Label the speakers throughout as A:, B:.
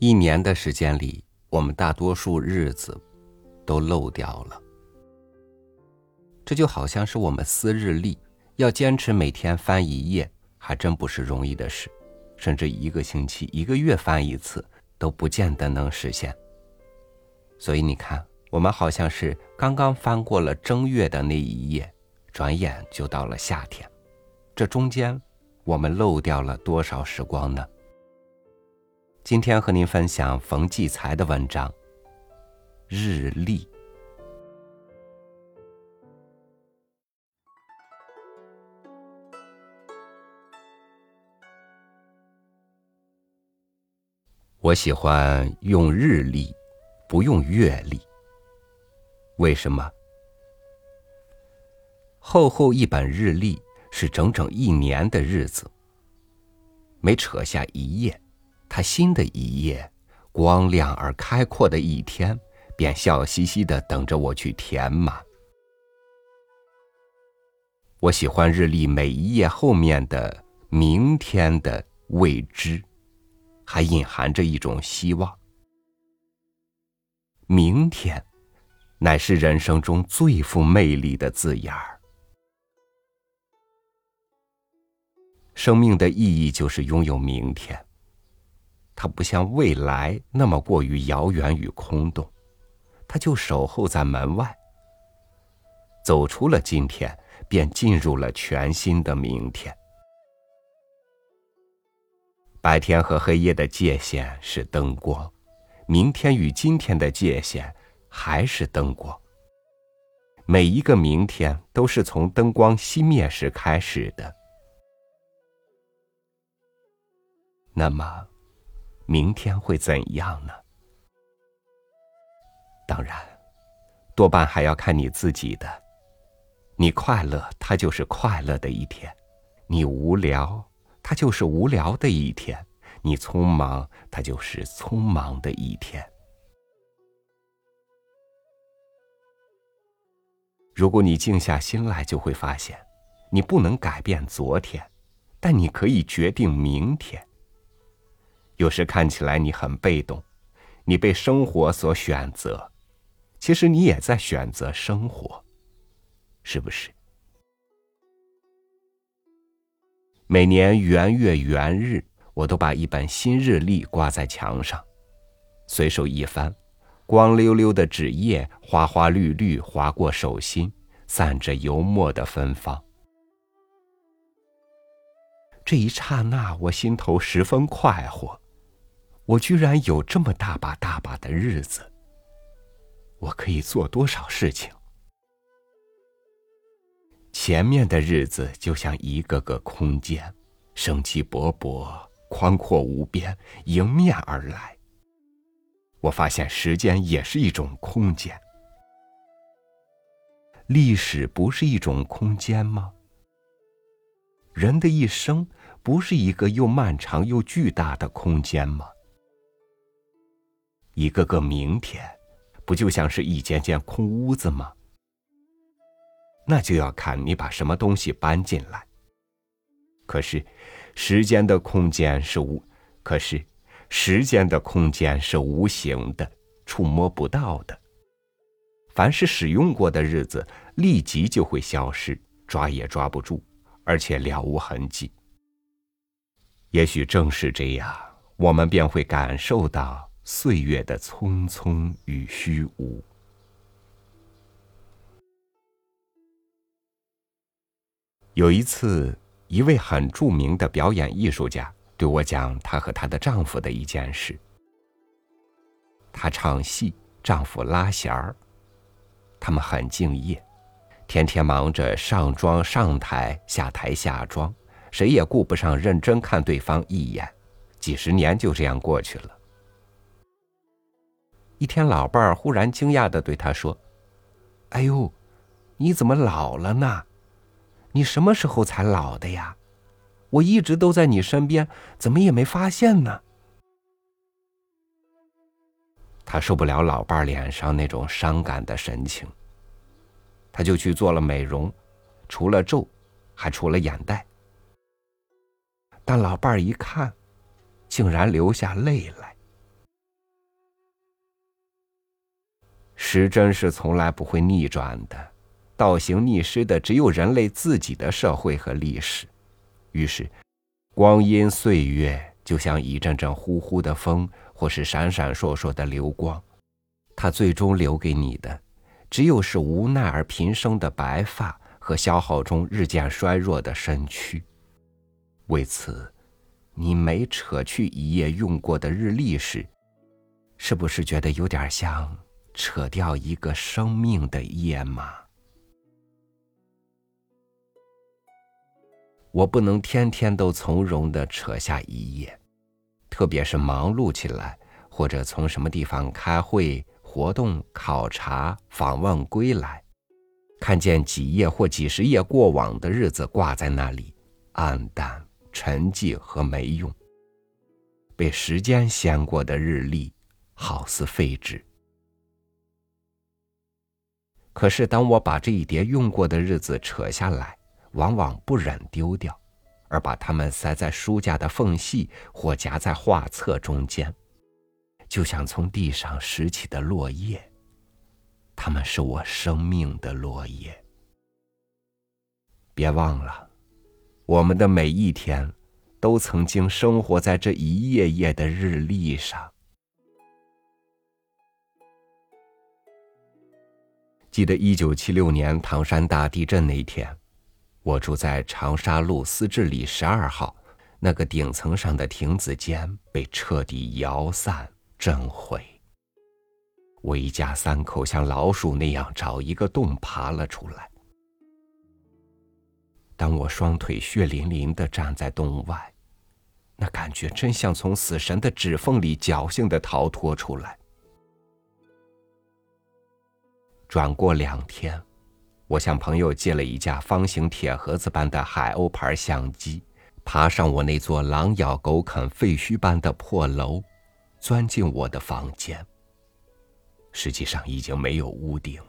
A: 一年的时间里，我们大多数日子都漏掉了。这就好像是我们撕日历，要坚持每天翻一页，还真不是容易的事。甚至一个星期、一个月翻一次，都不见得能实现。所以你看，我们好像是刚刚翻过了正月的那一页，转眼就到了夏天。这中间，我们漏掉了多少时光呢？今天和您分享冯骥才的文章《日历》。我喜欢用日历，不用月历。为什么？厚厚一本日历是整整一年的日子，没扯下一页。他新的一页，光亮而开阔的一天，便笑嘻嘻的等着我去填满。我喜欢日历每一页后面的明天的未知，还隐含着一种希望。明天，乃是人生中最富魅力的字眼儿。生命的意义就是拥有明天。它不像未来那么过于遥远与空洞，它就守候在门外。走出了今天，便进入了全新的明天。白天和黑夜的界限是灯光，明天与今天的界限还是灯光。每一个明天都是从灯光熄灭时开始的。那么。明天会怎样呢？当然，多半还要看你自己的。你快乐，它就是快乐的一天；你无聊，它就是无聊的一天；你匆忙，它就是匆忙的一天。如果你静下心来，就会发现，你不能改变昨天，但你可以决定明天。有时看起来你很被动，你被生活所选择，其实你也在选择生活，是不是？每年元月元日，我都把一本新日历挂在墙上，随手一翻，光溜溜的纸页，花花绿绿划过手心，散着油墨的芬芳。这一刹那，我心头十分快活。我居然有这么大把大把的日子，我可以做多少事情？前面的日子就像一个个空间，生机勃勃，宽阔无边，迎面而来。我发现时间也是一种空间，历史不是一种空间吗？人的一生不是一个又漫长又巨大的空间吗？一个个明天，不就像是一间间空屋子吗？那就要看你把什么东西搬进来。可是，时间的空间是无，可是，时间的空间是无形的，触摸不到的。凡是使用过的日子，立即就会消失，抓也抓不住，而且了无痕迹。也许正是这样，我们便会感受到。岁月的匆匆与虚无。有一次，一位很著名的表演艺术家对我讲她和她的丈夫的一件事。她唱戏，丈夫拉弦儿，他们很敬业，天天忙着上妆、上台、下台、下妆，谁也顾不上认真看对方一眼，几十年就这样过去了。一天，老伴儿忽然惊讶的对他说：“哎呦，你怎么老了呢？你什么时候才老的呀？我一直都在你身边，怎么也没发现呢？”他受不了老伴儿脸上那种伤感的神情，他就去做了美容，除了皱，还除了眼袋。但老伴儿一看，竟然流下泪来。时针是从来不会逆转的，倒行逆施的只有人类自己的社会和历史。于是，光阴岁月就像一阵阵呼呼的风，或是闪闪烁烁的流光，它最终留给你的，只有是无奈而平生的白发和消耗中日渐衰弱的身躯。为此，你每扯去一页用过的日历时，是不是觉得有点像扯掉一个生命的页码？我不能天天都从容的扯下一页，特别是忙碌起来，或者从什么地方开会、活动、考察、访问归来，看见几页或几十页过往的日子挂在那里，暗淡、沉寂和没用，被时间掀过的日历，好似废纸。可是，当我把这一叠用过的日子扯下来，往往不忍丢掉，而把它们塞在书架的缝隙或夹在画册中间，就像从地上拾起的落叶。它们是我生命的落叶。别忘了，我们的每一天，都曾经生活在这一页页的日历上。记得一九七六年唐山大地震那天。我住在长沙路思治里十二号，那个顶层上的亭子间被彻底摇散震毁。我一家三口像老鼠那样找一个洞爬了出来。当我双腿血淋淋的站在洞外，那感觉真像从死神的指缝里侥幸的逃脱出来。转过两天。我向朋友借了一架方形铁盒子般的海鸥牌相机，爬上我那座狼咬狗啃废墟般的破楼，钻进我的房间。实际上已经没有屋顶。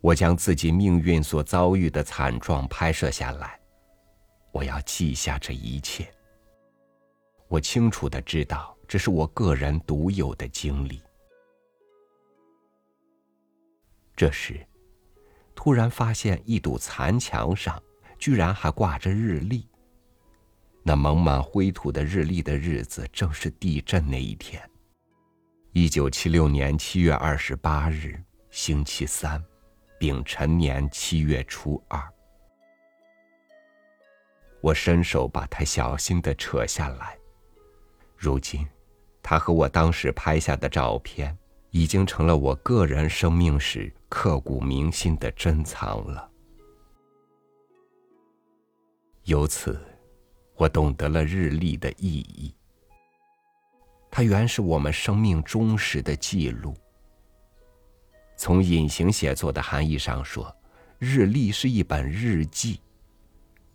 A: 我将自己命运所遭遇的惨状拍摄下来，我要记下这一切。我清楚的知道，这是我个人独有的经历。这时，突然发现一堵残墙上居然还挂着日历。那蒙满灰土的日历的日子，正是地震那一天。一九七六年七月二十八日，星期三，丙辰年七月初二。我伸手把它小心的扯下来。如今，它和我当时拍下的照片。已经成了我个人生命史刻骨铭心的珍藏了。由此，我懂得了日历的意义。它原是我们生命忠实的记录。从隐形写作的含义上说，日历是一本日记，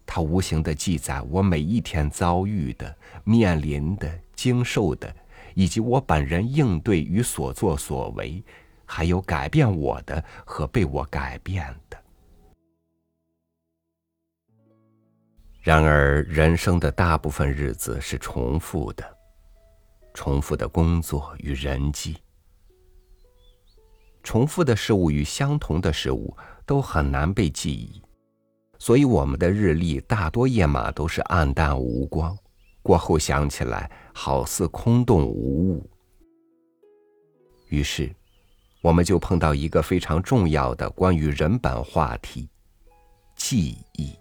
A: 它无形的记载我每一天遭遇的、面临的、经受的。以及我本人应对与所作所为，还有改变我的和被我改变的。然而，人生的大部分日子是重复的，重复的工作与人际，重复的事物与相同的事物都很难被记忆，所以我们的日历大多页码都是暗淡无光。过后想起来，好似空洞无物。于是，我们就碰到一个非常重要的关于人本话题——记忆。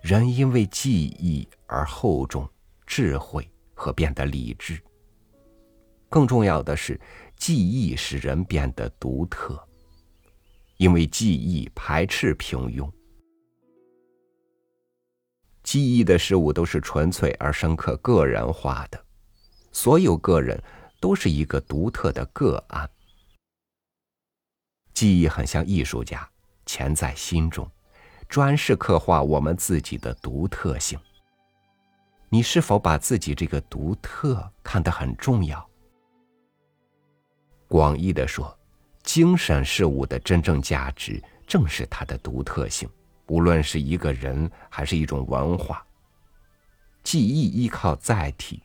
A: 人因为记忆而厚重、智慧和变得理智。更重要的是，记忆使人变得独特，因为记忆排斥平庸。记忆的事物都是纯粹而深刻、个人化的，所有个人都是一个独特的个案。记忆很像艺术家，潜在心中，专是刻画我们自己的独特性。你是否把自己这个独特看得很重要？广义的说，精神事物的真正价值正是它的独特性。无论是一个人还是一种文化，记忆依靠载体，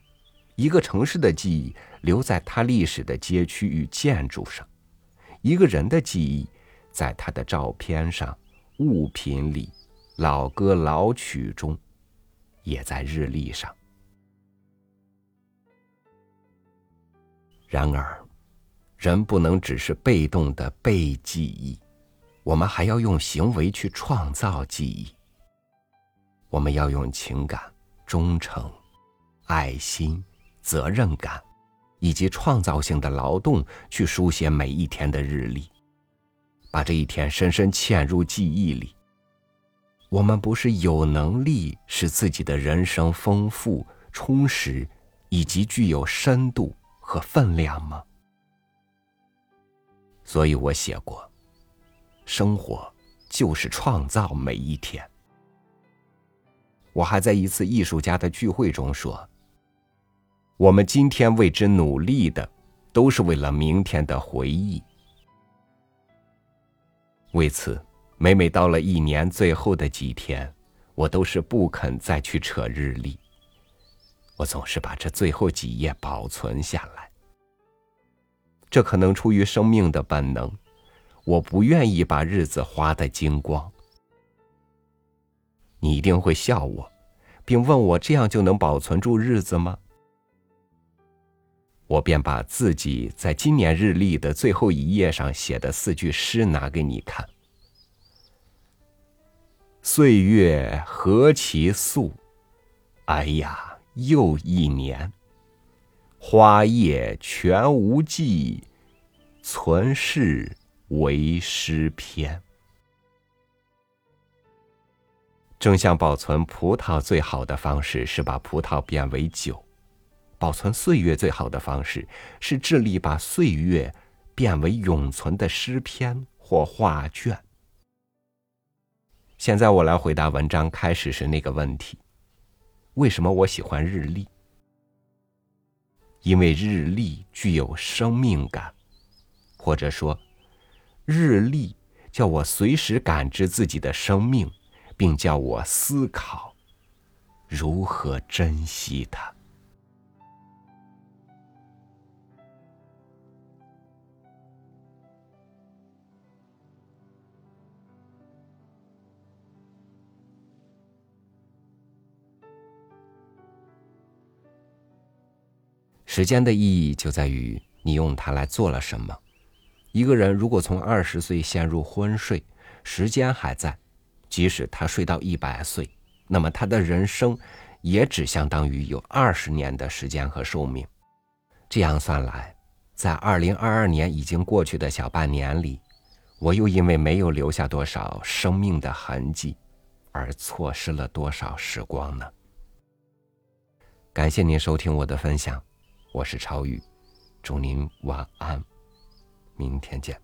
A: 一个城市的记忆留在他历史的街区与建筑上，一个人的记忆在他的照片上、物品里、老歌老曲中，也在日历上。然而，人不能只是被动的被记忆，我们还要用行为去创造记忆。我们要用情感、忠诚、爱心、责任感，以及创造性的劳动去书写每一天的日历，把这一天深深嵌入记忆里。我们不是有能力使自己的人生丰富、充实，以及具有深度和分量吗？所以我写过，生活就是创造每一天。我还在一次艺术家的聚会中说：“我们今天为之努力的，都是为了明天的回忆。”为此，每每到了一年最后的几天，我都是不肯再去扯日历。我总是把这最后几页保存下来。这可能出于生命的本能，我不愿意把日子花得精光。你一定会笑我，并问我这样就能保存住日子吗？我便把自己在今年日历的最后一页上写的四句诗拿给你看：“岁月何其速，哎呀，又一年。花叶全无迹，存世为诗篇。”正像保存葡萄最好的方式是把葡萄变为酒，保存岁月最好的方式是致力把岁月变为永存的诗篇或画卷。现在我来回答文章开始时那个问题：为什么我喜欢日历？因为日历具有生命感，或者说，日历叫我随时感知自己的生命。并叫我思考如何珍惜它。时间的意义就在于你用它来做了什么。一个人如果从二十岁陷入昏睡，时间还在。即使他睡到一百岁，那么他的人生也只相当于有二十年的时间和寿命。这样算来，在二零二二年已经过去的小半年里，我又因为没有留下多少生命的痕迹，而错失了多少时光呢？感谢您收听我的分享，我是超宇，祝您晚安，明天见。